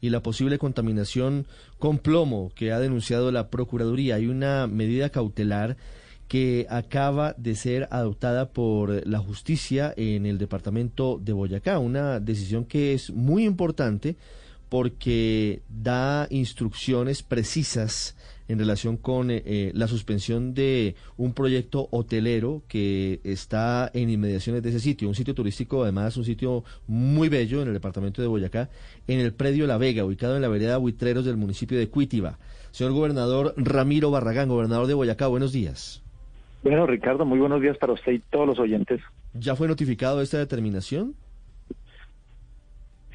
y la posible contaminación con plomo que ha denunciado la Procuraduría. Hay una medida cautelar que acaba de ser adoptada por la justicia en el departamento de Boyacá, una decisión que es muy importante porque da instrucciones precisas en relación con eh, eh, la suspensión de un proyecto hotelero que está en inmediaciones de ese sitio, un sitio turístico, además un sitio muy bello en el departamento de Boyacá, en el predio La Vega, ubicado en la vereda Buitreros del municipio de Cuítiva. Señor gobernador Ramiro Barragán, gobernador de Boyacá, buenos días. Bueno, Ricardo, muy buenos días para usted y todos los oyentes. ¿Ya fue notificado esta determinación?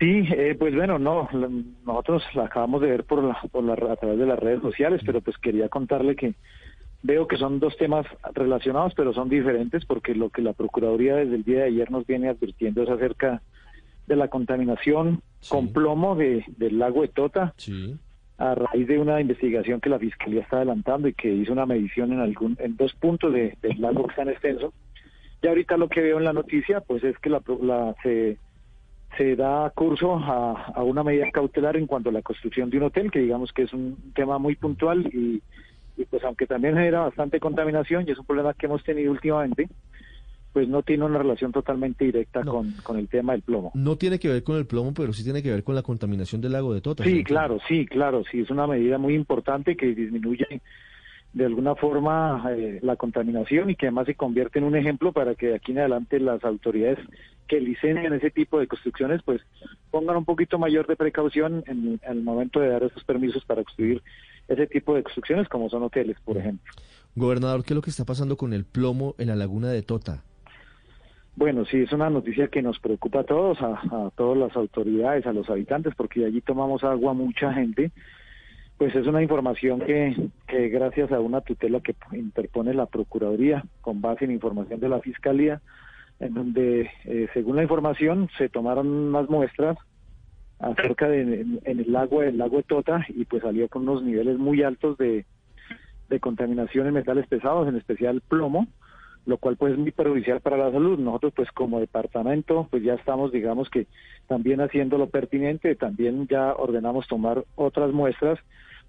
Sí, eh, pues bueno, no, nosotros la acabamos de ver por, la, por la, a través de las redes sociales, pero pues quería contarle que veo que son dos temas relacionados, pero son diferentes porque lo que la Procuraduría desde el día de ayer nos viene advirtiendo es acerca de la contaminación con plomo de, del lago de Tota, a raíz de una investigación que la Fiscalía está adelantando y que hizo una medición en algún en dos puntos de, del lago que está en extenso. Y ahorita lo que veo en la noticia, pues es que la, la se se da curso a, una medida cautelar en cuanto a la construcción de un hotel, que digamos que es un tema muy puntual y, pues aunque también genera bastante contaminación y es un problema que hemos tenido últimamente, pues no tiene una relación totalmente directa con, con, el tema del plomo. No tiene que ver con el plomo, pero sí tiene que ver con la contaminación del lago de Tota. Sí, claro, sí, claro, sí, es una medida muy importante que disminuye de alguna forma eh, la contaminación y que además se convierte en un ejemplo para que de aquí en adelante las autoridades que licencian ese tipo de construcciones pues pongan un poquito mayor de precaución en, el momento de dar esos permisos para construir ese tipo de construcciones como son hoteles, por ejemplo. Gobernador, ¿qué es lo que está pasando con el plomo en la laguna de Tota? Bueno, sí, es una noticia que nos preocupa a todos, a, a todas las autoridades, a los habitantes, porque de allí tomamos agua mucha gente pues es una información que, que gracias a una tutela que interpone la Procuraduría con base en información de la Fiscalía, en donde eh, según la información se tomaron unas muestras acerca de en, el lago el lago Tota y pues salió con unos niveles muy altos de, de contaminación en metales pesados, en especial plomo, lo cual pues es muy perjudicial para la salud. Nosotros pues como departamento pues ya estamos digamos que también haciendo lo pertinente, también ya ordenamos tomar otras muestras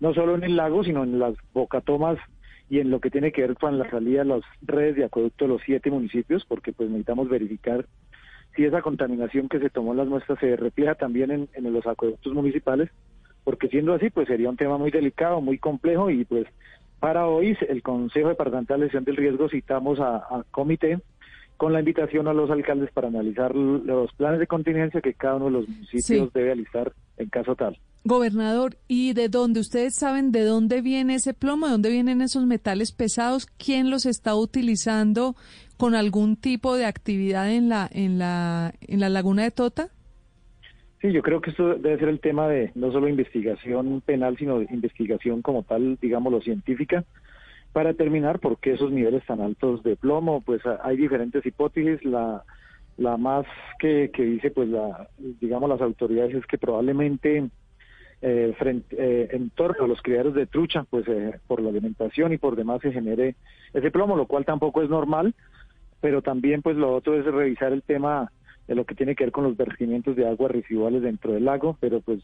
no solo en el lago, sino en las bocatomas y en lo que tiene que ver con la salida de las redes de acueducto de los siete municipios, porque pues necesitamos verificar si esa contaminación que se tomó en las muestras se refleja también en, los acueductos municipales, porque siendo así, pues sería un tema muy delicado, muy complejo y pues para hoy el Consejo Departamental de Gestión del Riesgo citamos a, comité con la invitación a los alcaldes para analizar los planes de contingencia que cada uno de los municipios debe alistar en caso tal. Gobernador, ¿y de dónde ustedes saben de dónde viene ese plomo, de dónde vienen esos metales pesados? ¿Quién los está utilizando con algún tipo de actividad en la en la en la laguna de Tota? Sí, yo creo que esto debe ser el tema de no solo investigación penal, sino investigación como tal, digámoslo, científica, para determinar por qué esos niveles tan altos de plomo. Pues hay diferentes hipótesis. La, la más que, que dice, pues, la, digamos, las autoridades es que probablemente eh, frente, eh, en torno a los criaderos de trucha, pues eh, por la alimentación y por demás se genere ese plomo, lo cual tampoco es normal, pero también pues lo otro es revisar el tema de lo que tiene que ver con los vertimientos de aguas residuales dentro del lago, pero pues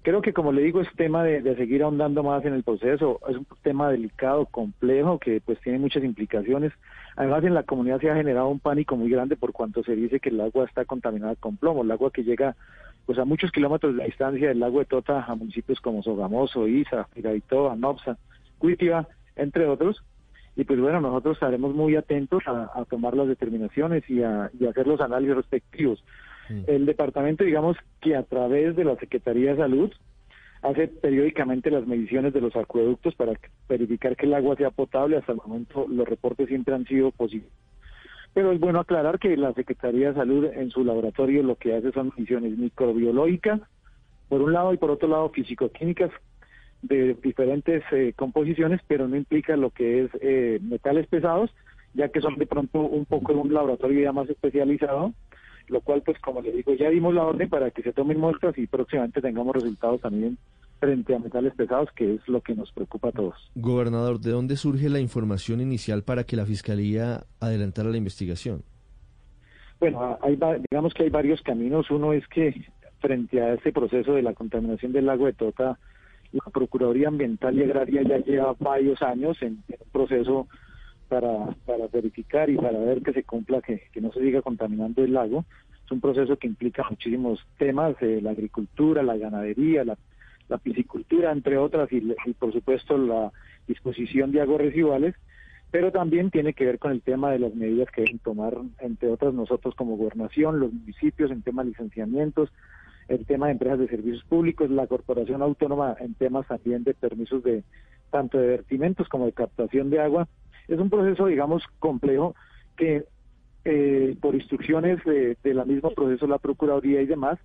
creo que como le digo es tema de, de seguir ahondando más en el proceso, es un tema delicado, complejo, que pues tiene muchas implicaciones. Además en la comunidad se ha generado un pánico muy grande por cuanto se dice que el agua está contaminada con plomo, el agua que llega pues a muchos kilómetros de distancia del lago de Tota a municipios como Sogamoso, Isa, Piraitoa, Nopsa, Cuitiva, entre otros. Y pues bueno, nosotros estaremos muy atentos a, tomar las determinaciones y a, hacer los análisis respectivos. El departamento, digamos que a través de la Secretaría de Salud, hace periódicamente las mediciones de los acueductos para verificar que el agua sea potable. Hasta el momento los reportes siempre han sido positivos Pero es bueno aclarar que la Secretaría de Salud en su laboratorio lo que hace son misiones microbiológicas, por un lado, y por otro lado físico-químicas de diferentes eh, composiciones, pero no implica lo que es eh, metales pesados, ya que son de pronto un poco un laboratorio ya más especializado, lo cual pues como le digo, ya dimos la orden para que se tomen muestras y próximamente tengamos resultados también frente a metales pesados, que es lo que nos preocupa a todos. Gobernador, ¿de dónde surge la información inicial para que la Fiscalía adelantara la investigación? Bueno, hay, digamos que hay varios caminos. Uno es que frente a este proceso de la contaminación del lago de Tota, la Procuraduría Ambiental y Agraria ya lleva varios años en, un proceso para, para verificar y para ver que se cumpla, que, que no se siga contaminando el lago. Es un proceso que implica muchísimos temas, eh, la agricultura, la ganadería, la la piscicultura, entre otras, y, por supuesto la disposición de aguas residuales, pero también tiene que ver con el tema de las medidas que deben tomar, entre otras, nosotros como gobernación, los municipios en temas de licenciamientos, el tema de empresas de servicios públicos, la corporación autónoma en temas también de permisos de tanto de vertimentos como de captación de agua. Es un proceso, digamos, complejo que eh, por instrucciones de, de la misma proceso, la Procuraduría y demás,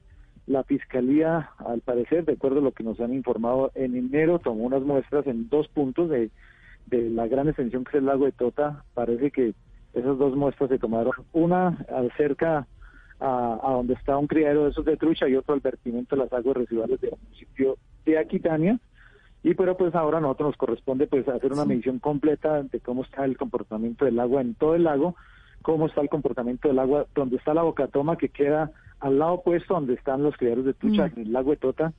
la Fiscalía, al parecer, de acuerdo a lo que nos han informado, en enero tomó unas muestras en dos puntos de, de la gran extensión que es el lago de Tota. Parece que esas dos muestras se tomaron, una cerca a, a, donde está un criadero de esos de trucha y otro al vertimiento de las aguas residuales del municipio de Aquitania. Y pero pues ahora a nosotros nos corresponde pues hacer una medición completa de cómo está el comportamiento del agua en todo el lago, cómo está el comportamiento del agua, donde está la bocatoma que queda al lado opuesto donde están los criaderos de Tucha, mm. en el lago de Tota,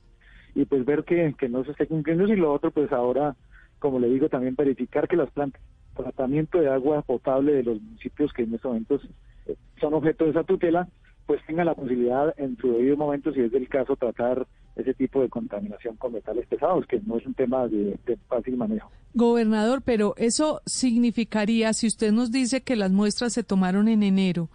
y pues ver que, que no se esté cumpliendo y lo otro pues ahora, como le digo, también verificar que las plantas tratamiento de agua potable de los municipios que en estos momentos eh, son objeto de esa tutela, pues tengan la posibilidad en su debido momento, si es del caso, tratar ese tipo de contaminación con metales pesados, que no es un tema de, de, fácil manejo. Gobernador, pero eso significaría, si usted nos dice que las muestras se tomaron en enero,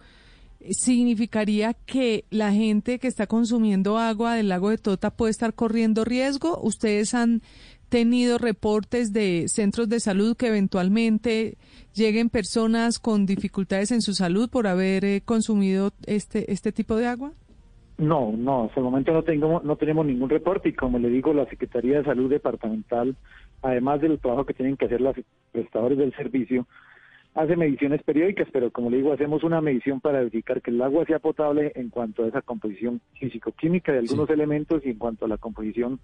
significaría que la gente que está consumiendo agua del lago de Tota puede estar corriendo riesgo. Ustedes han tenido reportes de centros de salud que eventualmente lleguen personas con dificultades en su salud por haber eh, consumido este este tipo de agua? No, no, hasta el momento no tengo, no tenemos ningún reporte y como le digo, la Secretaría de Salud Departamental, además del trabajo que tienen que hacer los prestadores del servicio, hace mediciones periódicas, pero como le digo, hacemos una medición para verificar que el agua sea potable en cuanto a esa composición físico-química de algunos elementos y en cuanto a la composición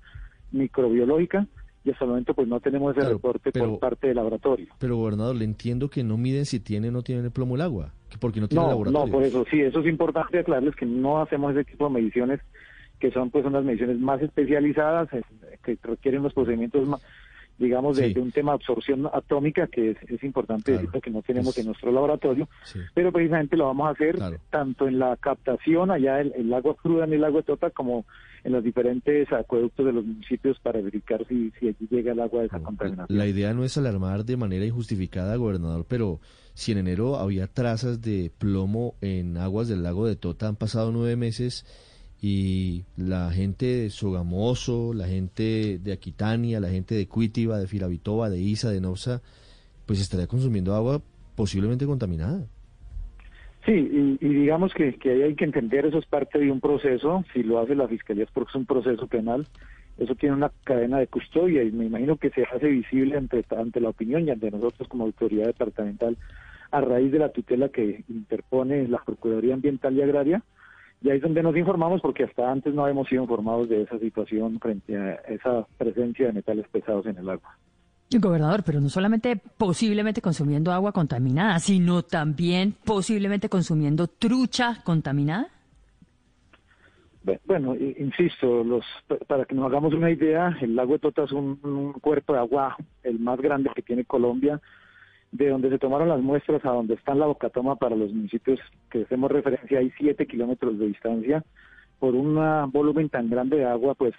microbiológica. Y hasta el momento pues no tenemos ese reporte por parte del laboratorio. Pero gobernador, le entiendo que no miden si tiene o no tiene el plomo el agua, porque no tiene laboratorio. No, por eso sí, eso es importante aclararles que no hacemos ese tipo de mediciones que son pues unas mediciones más especializadas, que requieren los procedimientos más, digamos, de, un tema de absorción atómica que es, importante decir que no tenemos en nuestro laboratorio, pero precisamente lo vamos a hacer tanto en la captación allá el, el, agua cruda en el agua de Tota como en los diferentes acueductos de los municipios para verificar si, si allí llega el agua de esa contaminación. La idea no es alarmar de manera injustificada, gobernador, pero si en enero había trazas de plomo en aguas del lago de Tota, han pasado nueve meses y la gente de Sogamoso, la gente de Aquitania, la gente de Cuitiva, de Firavitoba, de Isa, de Nopsa, pues estaría consumiendo agua posiblemente contaminada. Sí, y, digamos que, que hay que entender, eso es parte de un proceso, si lo hace la Fiscalía es porque es un proceso penal, eso tiene una cadena de custodia y me imagino que se hace visible ante, ante la opinión y ante nosotros como autoridad departamental a raíz de la tutela que interpone la Procuraduría Ambiental y Agraria, y ahí es donde nos informamos porque hasta antes no habíamos sido informados de esa situación frente a esa presencia de metales pesados en el agua. Gobernador, pero no solamente posiblemente consumiendo agua contaminada, sino también posiblemente consumiendo trucha contaminada. Bueno, insisto, los, para que nos hagamos una idea, el lago de Tota es un cuerpo de agua el más grande que tiene Colombia, de donde se tomaron las muestras a donde está la bocatoma para los municipios que hacemos referencia, hay siete kilómetros de distancia. Por un volumen tan grande de agua, pues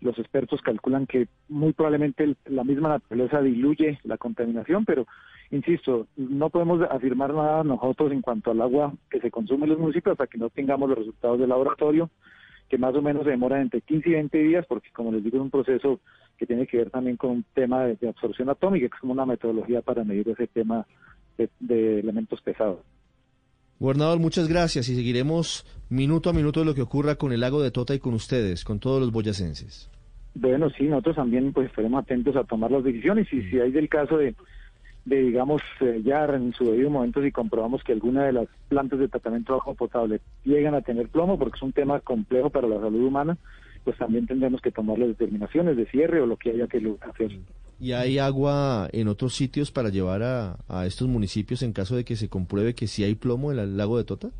los expertos calculan que muy probablemente la misma naturaleza diluye la contaminación, pero insisto, no podemos afirmar nada nosotros en cuanto al agua que se consume en los municipios hasta que no tengamos los resultados del laboratorio que más o menos se demoran entre 15 y 20 días, porque como les digo, es un proceso que tiene que ver también con un tema de, absorción atómica, que es como una metodología para medir ese tema de, elementos pesados. Gobernador, muchas gracias y seguiremos minuto a minuto lo que ocurra con el lago de Tota y con ustedes, con todos los boyacenses. Bueno, sí, nosotros también pues estaremos atentos a tomar las decisiones y si hay del caso de, de digamos, eh, ya en su debido momento si comprobamos que alguna de las plantas de tratamiento de agua potable llegan a tener plomo, porque es un tema complejo para la salud humana, pues también tendremos que tomar las determinaciones de cierre o lo que haya que hacer. ¿Y hay agua en otros sitios para llevar a, a estos municipios en caso de que se compruebe que sí hay plomo en el lago de Tota?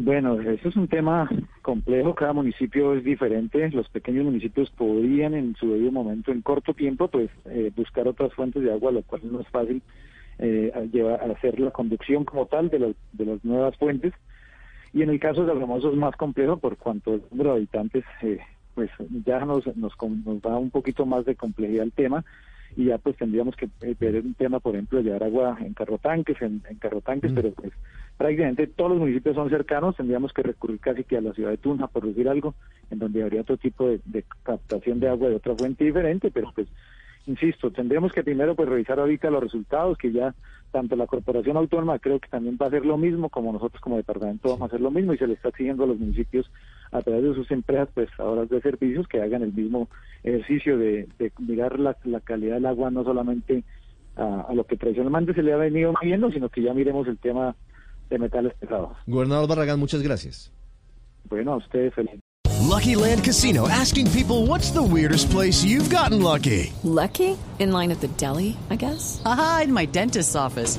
Bueno, eso es un tema complejo, cada municipio es diferente, los pequeños municipios podrían en su debido momento, en corto tiempo, pues eh, buscar otras fuentes de agua, lo cual no es fácil eh, llevar, hacer la conducción como tal de, de las nuevas fuentes. Y en el caso de Algamoso es más complejo por cuanto el número de habitantes, eh, pues ya nos, nos, nos da un poquito más de complejidad el tema y ya pues tendríamos que eh, ver un tema, por ejemplo, llevar agua en carrotanques, en, en carrotanques, pero pues prácticamente todos los municipios son cercanos, tendríamos que recurrir casi que a la ciudad de Tunja, por decir algo, en donde habría otro tipo de, de captación de agua de otra fuente diferente, pero pues insisto, tendremos que primero pues revisar ahorita los resultados, que ya tanto la corporación autónoma creo que también va a hacer lo mismo, como nosotros como departamento vamos a hacer lo mismo y se le está exigiendo a los municipios a través de sus empresas prestadoras de servicios que hagan el mismo ejercicio de, de mirar la, la, calidad del agua no solamente a, a, lo que tradicionalmente se le ha venido midiendo, sino que ya miremos el tema de metales pesados. Gobernador Barragán, muchas gracias. Bueno, a ustedes feliz. Lucky Land Casino asking people what's the weirdest place you've gotten lucky? Lucky? In line at the deli, I guess. Aha, in my dentist's office.